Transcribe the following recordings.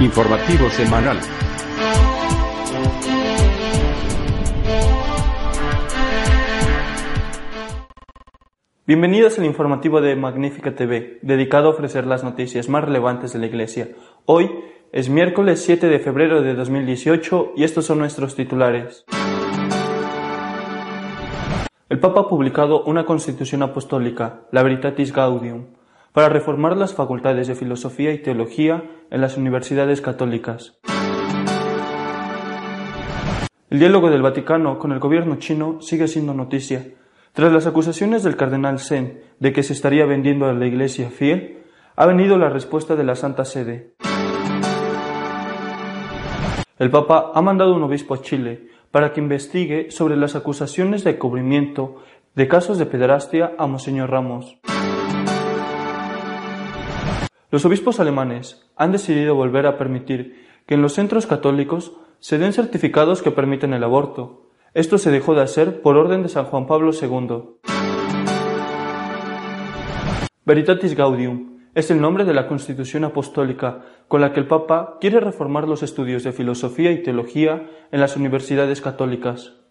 Informativo semanal. Bienvenidos al informativo de Magnífica TV, dedicado a ofrecer las noticias más relevantes de la Iglesia. Hoy es miércoles 7 de febrero de 2018 y estos son nuestros titulares. El Papa ha publicado una constitución apostólica, la Veritatis Gaudium, para reformar las facultades de filosofía y teología en las universidades católicas. El diálogo del Vaticano con el gobierno chino sigue siendo noticia. Tras las acusaciones del cardenal Zen de que se estaría vendiendo a la Iglesia fiel, ha venido la respuesta de la Santa Sede. El Papa ha mandado un obispo a Chile para que investigue sobre las acusaciones de cubrimiento de casos de pederastia a Monseñor Ramos. Los obispos alemanes han decidido volver a permitir que en los centros católicos se den certificados que permiten el aborto. Esto se dejó de hacer por orden de San Juan Pablo II. Veritatis Gaudium es el nombre de la Constitución Apostólica con la que el Papa quiere reformar los estudios de filosofía y teología en las universidades católicas.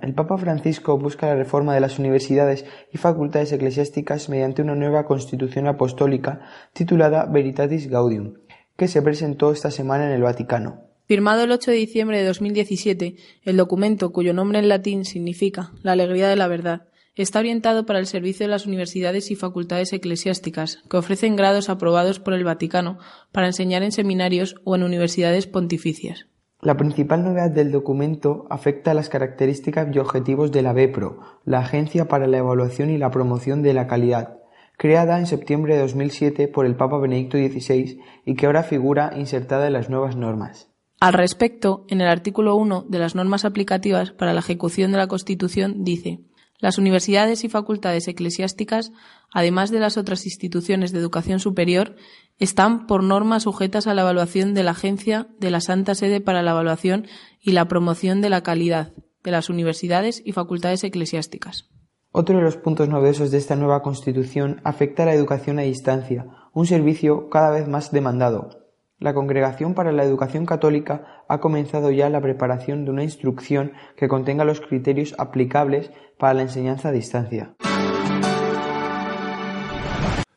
El Papa Francisco busca la reforma de las universidades y facultades eclesiásticas mediante una nueva constitución apostólica titulada Veritatis Gaudium, que se presentó esta semana en el Vaticano. Firmado el 8 de diciembre de 2017, el documento, cuyo nombre en latín significa la alegría de la verdad, está orientado para el servicio de las universidades y facultades eclesiásticas, que ofrecen grados aprobados por el Vaticano para enseñar en seminarios o en universidades pontificias. La principal novedad del documento afecta a las características y objetivos de la BEPRO, la Agencia para la Evaluación y la Promoción de la Calidad, creada en septiembre de 2007 por el Papa Benedicto XVI y que ahora figura insertada en las nuevas normas. Al respecto, en el artículo 1 de las normas aplicativas para la ejecución de la Constitución dice las universidades y facultades eclesiásticas, además de las otras instituciones de educación superior, están por norma sujetas a la evaluación de la Agencia de la Santa Sede para la Evaluación y la Promoción de la Calidad de las universidades y facultades eclesiásticas. Otro de los puntos novedosos de esta nueva Constitución afecta a la educación a distancia, un servicio cada vez más demandado, la Congregación para la Educación Católica ha comenzado ya la preparación de una instrucción que contenga los criterios aplicables para la enseñanza a distancia.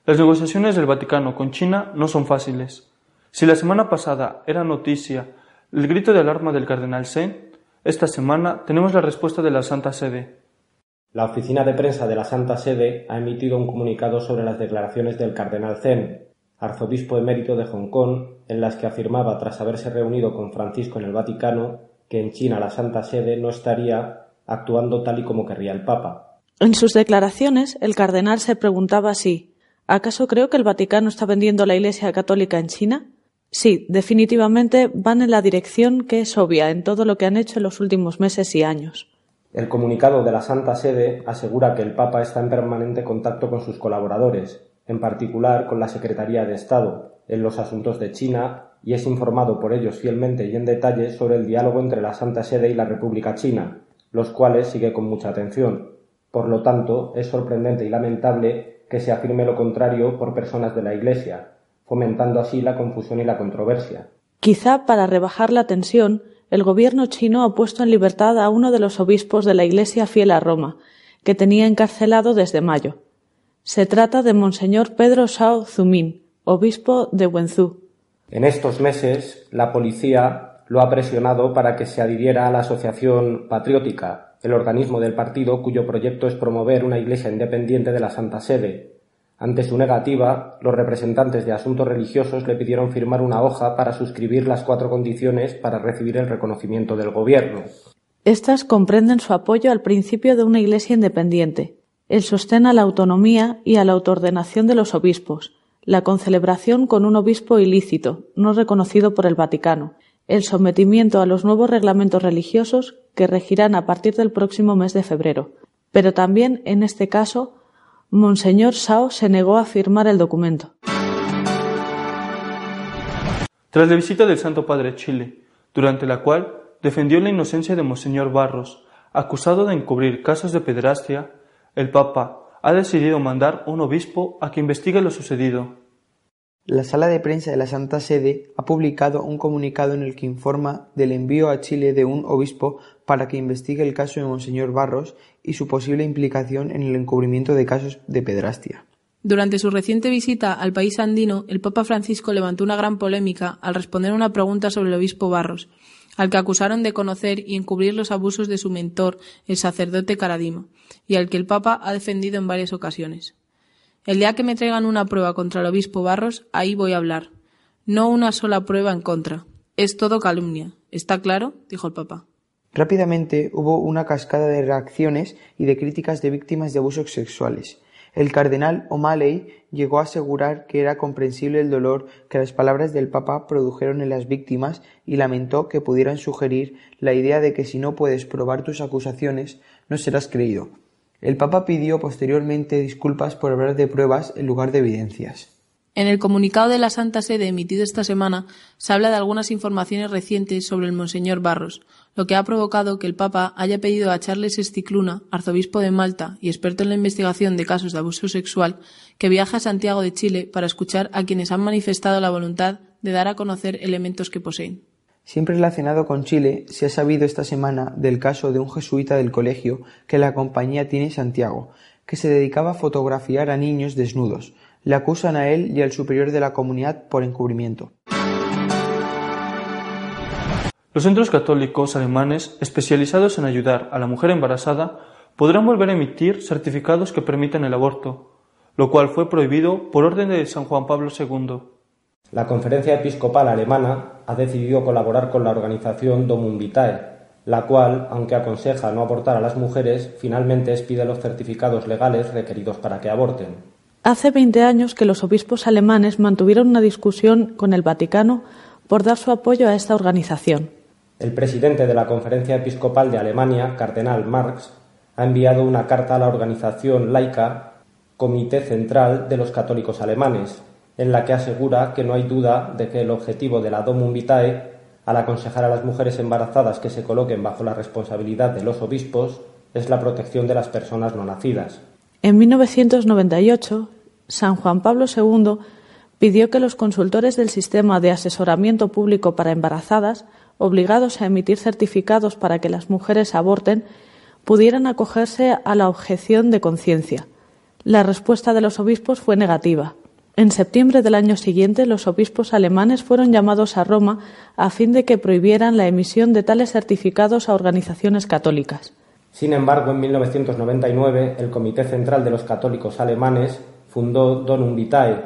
Las negociaciones del Vaticano con China no son fáciles. Si la semana pasada era noticia el grito de alarma del cardenal Zen, esta semana tenemos la respuesta de la Santa Sede. La oficina de prensa de la Santa Sede ha emitido un comunicado sobre las declaraciones del cardenal Zen, arzobispo emérito de Hong Kong, en las que afirmaba, tras haberse reunido con Francisco en el Vaticano, que en China la Santa Sede no estaría actuando tal y como querría el Papa. En sus declaraciones, el cardenal se preguntaba si ¿Acaso creo que el Vaticano está vendiendo la Iglesia católica en China? Sí, definitivamente van en la dirección que es obvia en todo lo que han hecho en los últimos meses y años. El comunicado de la Santa Sede asegura que el Papa está en permanente contacto con sus colaboradores, en particular con la Secretaría de Estado, en los asuntos de China y es informado por ellos fielmente y en detalle sobre el diálogo entre la Santa Sede y la República China, los cuales sigue con mucha atención. Por lo tanto, es sorprendente y lamentable que se afirme lo contrario por personas de la Iglesia, fomentando así la confusión y la controversia. Quizá para rebajar la tensión, el gobierno chino ha puesto en libertad a uno de los obispos de la Iglesia fiel a Roma, que tenía encarcelado desde mayo. Se trata de Monseñor Pedro Shao Zumín, obispo de Wenzhou. En estos meses, la policía lo ha presionado para que se adhiriera a la Asociación Patriótica, el organismo del partido cuyo proyecto es promover una iglesia independiente de la Santa Sede. Ante su negativa, los representantes de asuntos religiosos le pidieron firmar una hoja para suscribir las cuatro condiciones para recibir el reconocimiento del gobierno. Estas comprenden su apoyo al principio de una iglesia independiente, el sostén a la autonomía y a la autoordenación de los obispos, la concelebración con un obispo ilícito, no reconocido por el Vaticano, el sometimiento a los nuevos reglamentos religiosos que regirán a partir del próximo mes de febrero. Pero también, en este caso, Monseñor Sao se negó a firmar el documento. Tras la visita del Santo Padre a Chile, durante la cual defendió la inocencia de Monseñor Barros, acusado de encubrir casos de pederastia, el Papa ha decidido mandar un obispo a que investigue lo sucedido. La sala de prensa de la Santa Sede ha publicado un comunicado en el que informa del envío a Chile de un obispo para que investigue el caso de Monseñor Barros y su posible implicación en el encubrimiento de casos de pedrastia. Durante su reciente visita al país andino, el Papa Francisco levantó una gran polémica al responder una pregunta sobre el obispo Barros, al que acusaron de conocer y encubrir los abusos de su mentor, el sacerdote Caradimo, y al que el Papa ha defendido en varias ocasiones. El día que me traigan una prueba contra el obispo Barros, ahí voy a hablar. No una sola prueba en contra. Es todo calumnia. ¿Está claro? dijo el Papa. Rápidamente hubo una cascada de reacciones y de críticas de víctimas de abusos sexuales. El cardenal O'Malley llegó a asegurar que era comprensible el dolor que las palabras del Papa produjeron en las víctimas y lamentó que pudieran sugerir la idea de que si no puedes probar tus acusaciones, no serás creído. El Papa pidió posteriormente disculpas por hablar de pruebas en lugar de evidencias. En el comunicado de la Santa Sede emitido esta semana se habla de algunas informaciones recientes sobre el Monseñor Barros, lo que ha provocado que el Papa haya pedido a Charles Esticluna, arzobispo de Malta y experto en la investigación de casos de abuso sexual, que viaje a Santiago de Chile para escuchar a quienes han manifestado la voluntad de dar a conocer elementos que poseen. Siempre relacionado con Chile, se ha sabido esta semana del caso de un jesuita del colegio que la compañía tiene en Santiago, que se dedicaba a fotografiar a niños desnudos. Le acusan a él y al superior de la comunidad por encubrimiento. Los centros católicos alemanes especializados en ayudar a la mujer embarazada podrán volver a emitir certificados que permitan el aborto, lo cual fue prohibido por orden de San Juan Pablo II. La Conferencia Episcopal Alemana ha decidido colaborar con la organización Domum Vitae, la cual, aunque aconseja no abortar a las mujeres, finalmente expide los certificados legales requeridos para que aborten. Hace 20 años que los obispos alemanes mantuvieron una discusión con el Vaticano por dar su apoyo a esta organización. El presidente de la Conferencia Episcopal de Alemania, Cardenal Marx, ha enviado una carta a la organización laica Comité Central de los Católicos Alemanes, en la que asegura que no hay duda de que el objetivo de la Domum Vitae, al aconsejar a las mujeres embarazadas que se coloquen bajo la responsabilidad de los obispos, es la protección de las personas no nacidas. En 1998, San Juan Pablo II pidió que los consultores del sistema de asesoramiento público para embarazadas, obligados a emitir certificados para que las mujeres aborten, pudieran acogerse a la objeción de conciencia. La respuesta de los obispos fue negativa. En septiembre del año siguiente, los obispos alemanes fueron llamados a Roma a fin de que prohibieran la emisión de tales certificados a organizaciones católicas. Sin embargo, en 1999, el Comité Central de los Católicos Alemanes fundó Donum Vitae,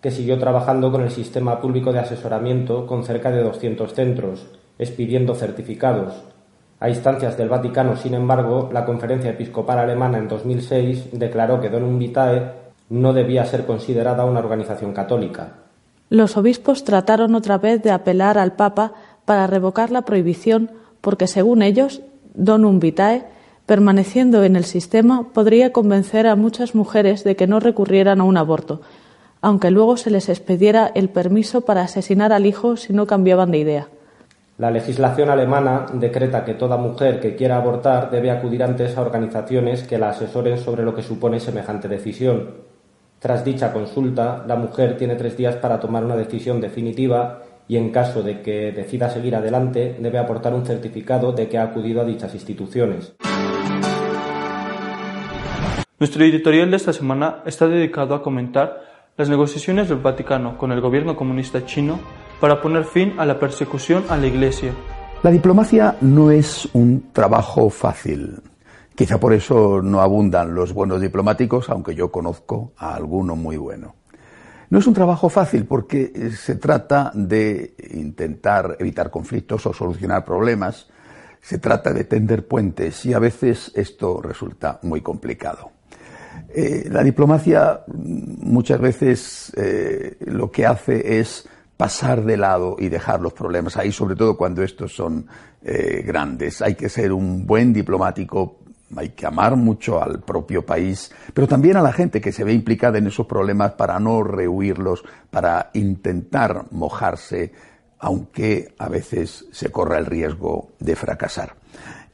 que siguió trabajando con el sistema público de asesoramiento con cerca de 200 centros, expidiendo certificados. A instancias del Vaticano, sin embargo, la Conferencia Episcopal Alemana en 2006 declaró que Donum Vitae no debía ser considerada una organización católica. Los obispos trataron otra vez de apelar al Papa para revocar la prohibición porque, según ellos, Donum Vitae, permaneciendo en el sistema, podría convencer a muchas mujeres de que no recurrieran a un aborto, aunque luego se les expediera el permiso para asesinar al hijo si no cambiaban de idea. La legislación alemana decreta que toda mujer que quiera abortar debe acudir antes a organizaciones que la asesoren sobre lo que supone semejante decisión, tras dicha consulta, la mujer tiene tres días para tomar una decisión definitiva y, en caso de que decida seguir adelante, debe aportar un certificado de que ha acudido a dichas instituciones. Nuestro editorial de esta semana está dedicado a comentar las negociaciones del Vaticano con el gobierno comunista chino para poner fin a la persecución a la Iglesia. La diplomacia no es un trabajo fácil. Quizá por eso no abundan los buenos diplomáticos, aunque yo conozco a alguno muy bueno. No es un trabajo fácil porque se trata de intentar evitar conflictos o solucionar problemas, se trata de tender puentes y a veces esto resulta muy complicado. Eh, la diplomacia muchas veces eh, lo que hace es pasar de lado y dejar los problemas ahí, sobre todo cuando estos son eh, grandes. Hay que ser un buen diplomático, hay que amar mucho al propio país, pero también a la gente que se ve implicada en esos problemas para no rehuirlos, para intentar mojarse, aunque a veces se corra el riesgo de fracasar.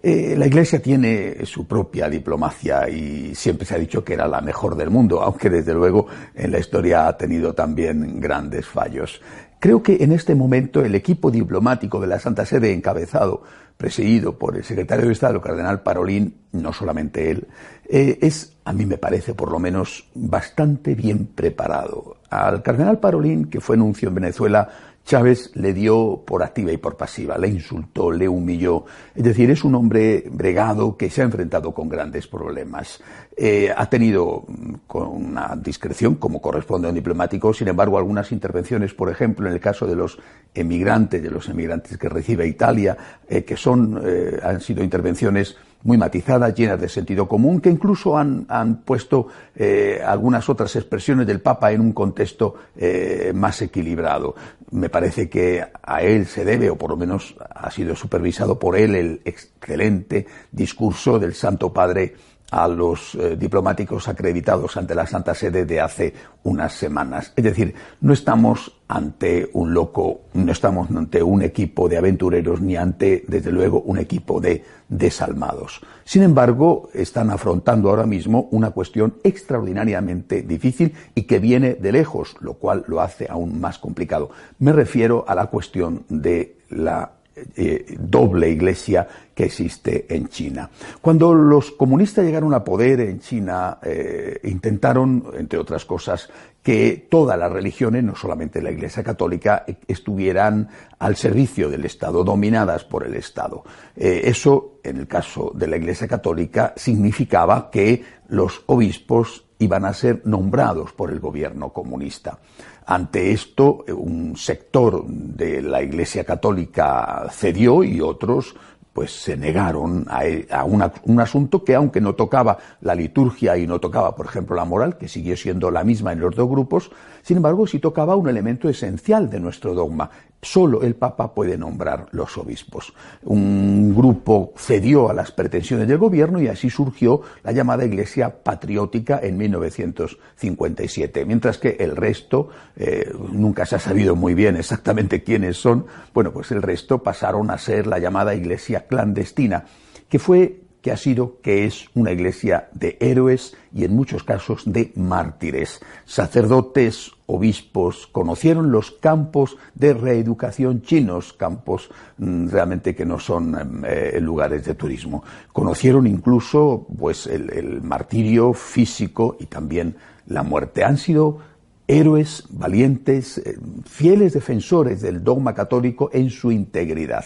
Eh, la Iglesia tiene su propia diplomacia y siempre se ha dicho que era la mejor del mundo, aunque desde luego en la historia ha tenido también grandes fallos. Creo que en este momento el equipo diplomático de la Santa Sede encabezado, presidido por el secretario de Estado, el cardenal Parolín, no solamente él, eh, es, a mí me parece por lo menos, bastante bien preparado. Al cardenal Parolín, que fue nuncio en Venezuela, Chávez le dio por activa y por pasiva, le insultó, le humilló. Es decir, es un hombre bregado que se ha enfrentado con grandes problemas. Eh, ha tenido mm, con una discreción, como corresponde a un diplomático, sin embargo, algunas intervenciones, por ejemplo, en el caso de los emigrantes, de los emigrantes que recibe Italia, eh, que son, eh, han sido intervenciones muy matizadas, llenas de sentido común, que incluso han, han puesto eh, algunas otras expresiones del Papa en un contexto eh, más equilibrado. Me parece que a él se debe, o por lo menos ha sido supervisado por él, el excelente discurso del Santo Padre a los eh, diplomáticos acreditados ante la Santa Sede de hace unas semanas. Es decir, no estamos ante un loco, no estamos ante un equipo de aventureros ni ante, desde luego, un equipo de desalmados. Sin embargo, están afrontando ahora mismo una cuestión extraordinariamente difícil y que viene de lejos, lo cual lo hace aún más complicado. Me refiero a la cuestión de la eh, doble iglesia que existe en China. Cuando los comunistas llegaron a poder en China, eh, intentaron, entre otras cosas, que todas las religiones, no solamente la Iglesia Católica, estuvieran al servicio del Estado, dominadas por el Estado. Eh, eso, en el caso de la Iglesia Católica, significaba que los obispos iban a ser nombrados por el gobierno comunista. Ante esto, un sector de la Iglesia Católica cedió y otros pues se negaron a, a un asunto que aunque no tocaba la liturgia y no tocaba, por ejemplo, la moral, que siguió siendo la misma en los dos grupos, sin embargo sí tocaba un elemento esencial de nuestro dogma. Solo el Papa puede nombrar los obispos. Un grupo cedió a las pretensiones del gobierno y así surgió la llamada Iglesia Patriótica en 1957, mientras que el resto, eh, nunca se ha sabido muy bien exactamente quiénes son, bueno, pues el resto pasaron a ser la llamada Iglesia clandestina, que fue que ha sido, que es una iglesia de héroes y en muchos casos de mártires. Sacerdotes, obispos, conocieron los campos de reeducación chinos, campos mm, realmente que no son em, eh, lugares de turismo. Conocieron incluso pues el, el martirio físico y también la muerte. Han sido héroes valientes, eh, fieles defensores del dogma católico en su integridad.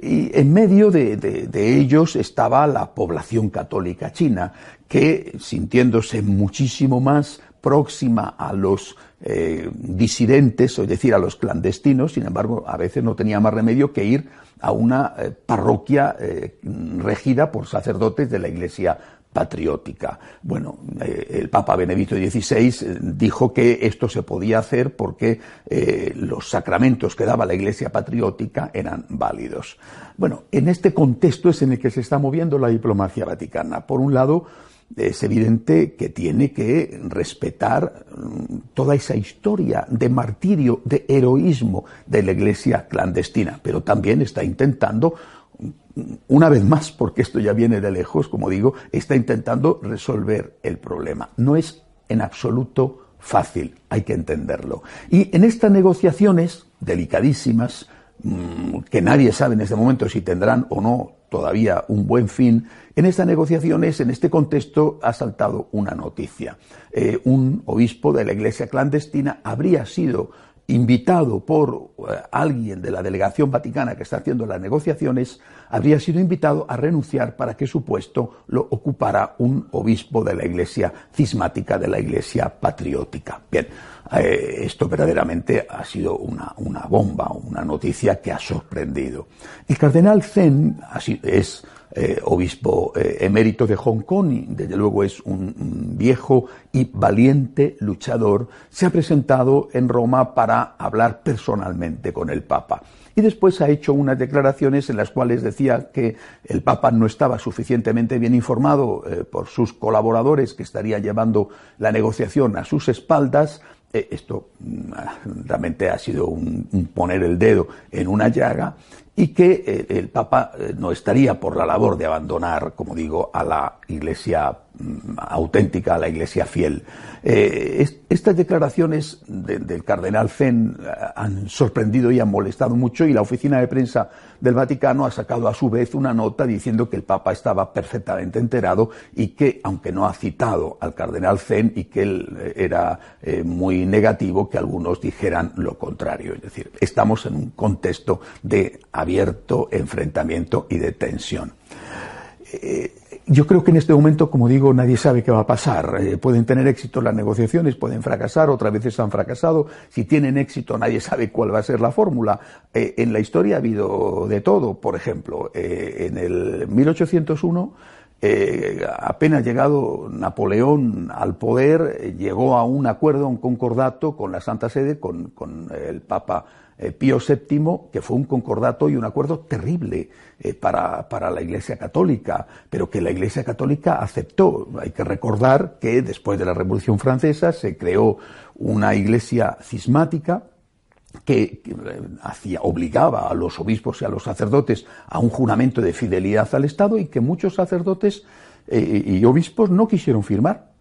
Y en medio de, ellos estaba la población católica china, que sintiéndose muchísimo más próxima a los eh, disidentes, es decir, a los clandestinos, sin embargo, a veces no tenía más remedio que ir a una eh, parroquia regida por sacerdotes de la Iglesia patriótica. Bueno, eh, el Papa Benedicto XVI eh, dijo que esto se podía hacer porque eh, los sacramentos que daba la Iglesia patriótica eran válidos. Bueno, en este contexto es en el que se está moviendo la diplomacia vaticana. Por un lado, es evidente que tiene que respetar mm, toda esa historia de martirio, de heroísmo de la Iglesia clandestina, pero también está intentando una vez más, porque esto ya viene de lejos, como digo, está intentando resolver el problema. No es en absoluto fácil, hay que entenderlo. Y en estas negociaciones delicadísimas, mm, que nadie sabe en este momento si tendrán o no todavía un buen fin, en estas negociaciones, en este contexto, ha saltado una noticia. Eh, un obispo de la iglesia clandestina habría sido invitado por eh, alguien de la delegación vaticana que está haciendo las negociaciones, habría sido invitado a renunciar para que su puesto lo ocupara un obispo de la Iglesia cismática, de la Iglesia patriótica. Bien, eh, esto verdaderamente ha sido una, una, bomba, una noticia que ha sorprendido. El cardenal Zen es eh, obispo eh, emérito de Hong Kong desde luego es un, viejo y valiente luchador, se ha presentado en Roma para hablar personalmente con el Papa. Y después ha hecho unas declaraciones en las cuales decía que el Papa no estaba suficientemente bien informado eh, por sus colaboradores que estarían llevando la negociación a sus espaldas, esto mm, realmente ha sido un, poner el dedo en una llaga y que eh, el Papa eh, no estaría por la labor de abandonar, como digo, a la Iglesia mm, auténtica, a la Iglesia fiel. Eh, estas declaraciones del cardenal Zen han sorprendido y han molestado mucho y la oficina de prensa del Vaticano ha sacado a su vez una nota diciendo que el Papa estaba perfectamente enterado y que, aunque no ha citado al cardenal Zen y que él era muy negativo, que algunos dijeran lo contrario. Es decir, estamos en un contexto de abierto enfrentamiento y de tensión. Eh, yo creo que en este momento, como digo, nadie sabe qué va a pasar. Eh, pueden tener éxito las negociaciones, pueden fracasar, otras veces han fracasado. Si tienen éxito, nadie sabe cuál va a ser la fórmula. Eh, en la historia ha habido de todo. Por ejemplo, en el 1801, apenas llegado Napoleón al poder, llegó a un acuerdo, a un concordato con la Santa Sede, con, con el Papa eh, Pío VII, que fue un concordato y un acuerdo terrible eh, para, para, la Iglesia Católica, pero que la Iglesia Católica aceptó. Hay que recordar que después de la Revolución Francesa se creó una Iglesia cismática que, eh, hacía, obligaba a los obispos y a los sacerdotes a un juramento de fidelidad al Estado y que muchos sacerdotes y obispos no quisieron firmar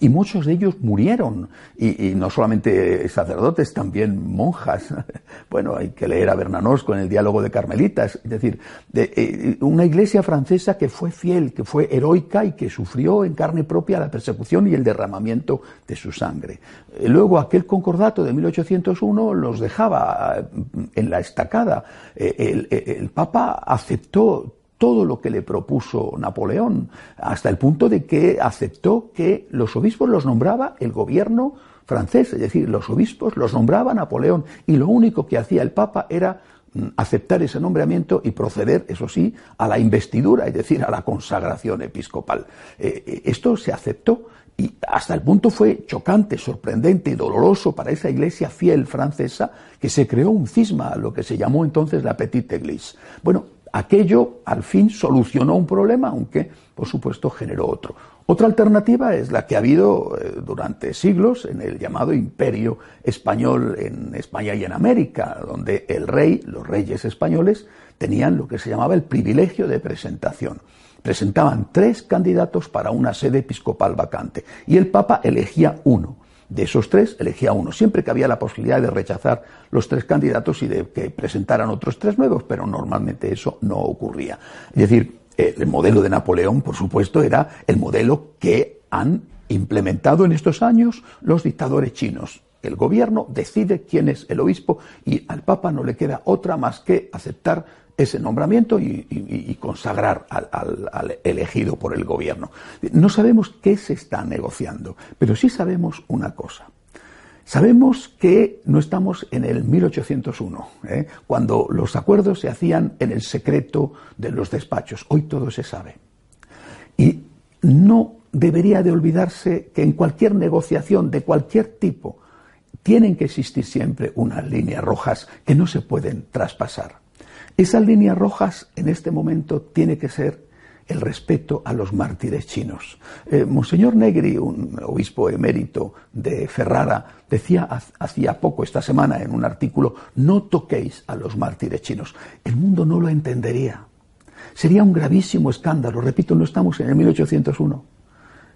y muchos de ellos murieron, y, no solamente sacerdotes, también monjas. Bueno, hay que leer a Bernanosco en el diálogo de Carmelitas, es decir, de, eh, una iglesia francesa que fue fiel, que fue heroica y que sufrió en carne propia la persecución y el derramamiento de su sangre. Eh, luego aquel concordato de 1801 los dejaba eh, en la estacada. el Papa aceptó todo lo que le propuso Napoleón, hasta el punto de que aceptó que los obispos los nombraba el gobierno francés, es decir, los obispos los nombraba Napoleón y lo único que hacía el Papa era mm, aceptar ese nombramiento y proceder, eso sí, a la investidura, es decir, a la consagración episcopal. Eh, eh, esto se aceptó y hasta el punto fue chocante, sorprendente y doloroso para esa iglesia fiel francesa que se creó un cisma, lo que se llamó entonces la Petite Église. Bueno, Aquello al fin solucionó un problema, aunque por supuesto generó otro. Otra alternativa es la que ha habido eh, durante siglos en el llamado imperio español en España y en América, donde el rey, los reyes españoles, tenían lo que se llamaba el privilegio de presentación. Presentaban tres candidatos para una sede episcopal vacante y el Papa elegía uno. De esos tres, elegía uno, siempre que había la posibilidad de rechazar los tres candidatos y de que presentaran otros tres nuevos, pero normalmente eso no ocurría. Es decir, el modelo de Napoleón, por supuesto, era el modelo que han implementado en estos años los dictadores chinos. El gobierno decide quién es el obispo y al Papa no le queda otra más que aceptar ese nombramiento y, consagrar al, elegido por el gobierno. No sabemos qué se está negociando, pero sí sabemos una cosa. Sabemos que no estamos en el 1801, ¿eh? cuando los acuerdos se hacían en el secreto de los despachos. Hoy todo se sabe. Y no debería de olvidarse que en cualquier negociación de cualquier tipo tienen que existir siempre unas líneas rojas que no se pueden traspasar. Esas líneas rojas en este momento tiene que ser el respeto a los mártires chinos. Eh, Monseñor Negri, un obispo emérito de Ferrara, decía hacía poco, esta semana, en un artículo, no toquéis a los mártires chinos. El mundo no lo entendería. Sería un gravísimo escándalo. Repito, no estamos en el 1801.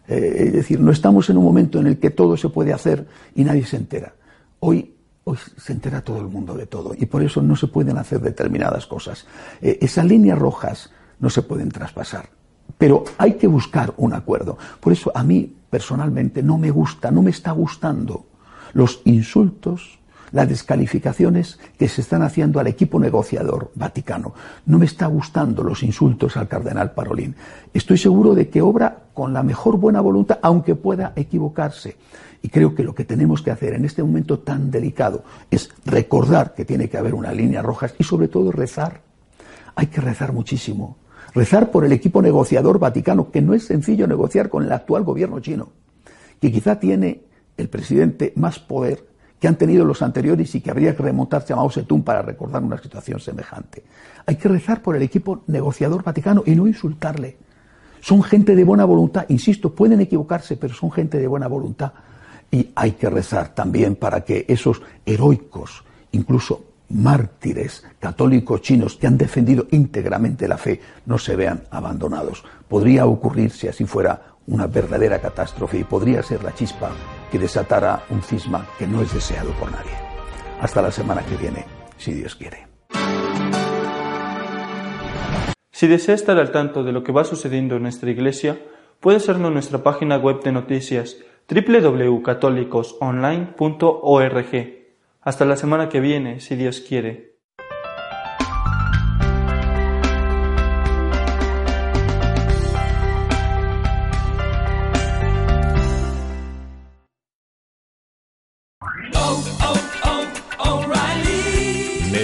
Eh, es decir, no estamos en un momento en el que todo se puede hacer y nadie se entera. Hoy Hoy se entera todo el mundo de todo y por eso no se pueden hacer determinadas cosas. Eh, esas líneas rojas no se pueden traspasar. Pero hay que buscar un acuerdo. Por eso a mí personalmente no me gusta, no me está gustando los insultos, las descalificaciones que se están haciendo al equipo negociador vaticano. No me está gustando los insultos al cardenal Parolín. Estoy seguro de que obra con la mejor buena voluntad, aunque pueda equivocarse. Y creo que lo que tenemos que hacer en este momento tan delicado es recordar que tiene que haber una línea roja y sobre todo rezar. Hay que rezar muchísimo. Rezar por el equipo negociador vaticano, que no es sencillo negociar con el actual gobierno chino, que quizá tiene el presidente más poder que han tenido los anteriores y que habría que remontarse a Mao Zedong para recordar una situación semejante. Hay que rezar por el equipo negociador vaticano y no insultarle. Son gente de buena voluntad, insisto, pueden equivocarse, pero son gente de buena voluntad. Y hay que rezar también para que esos heroicos, incluso mártires católicos chinos que han defendido íntegramente la fe no se vean abandonados. Podría ocurrir, si así fuera, una verdadera catástrofe y podría ser la chispa que desatara un cisma que no es deseado por nadie. Hasta la semana que viene, si Dios quiere. Si desea estar al tanto de lo que va sucediendo en nuestra iglesia, puede hacerlo nuestra página web de noticias www.católicosonline.org. Hasta la semana que viene, si Dios quiere.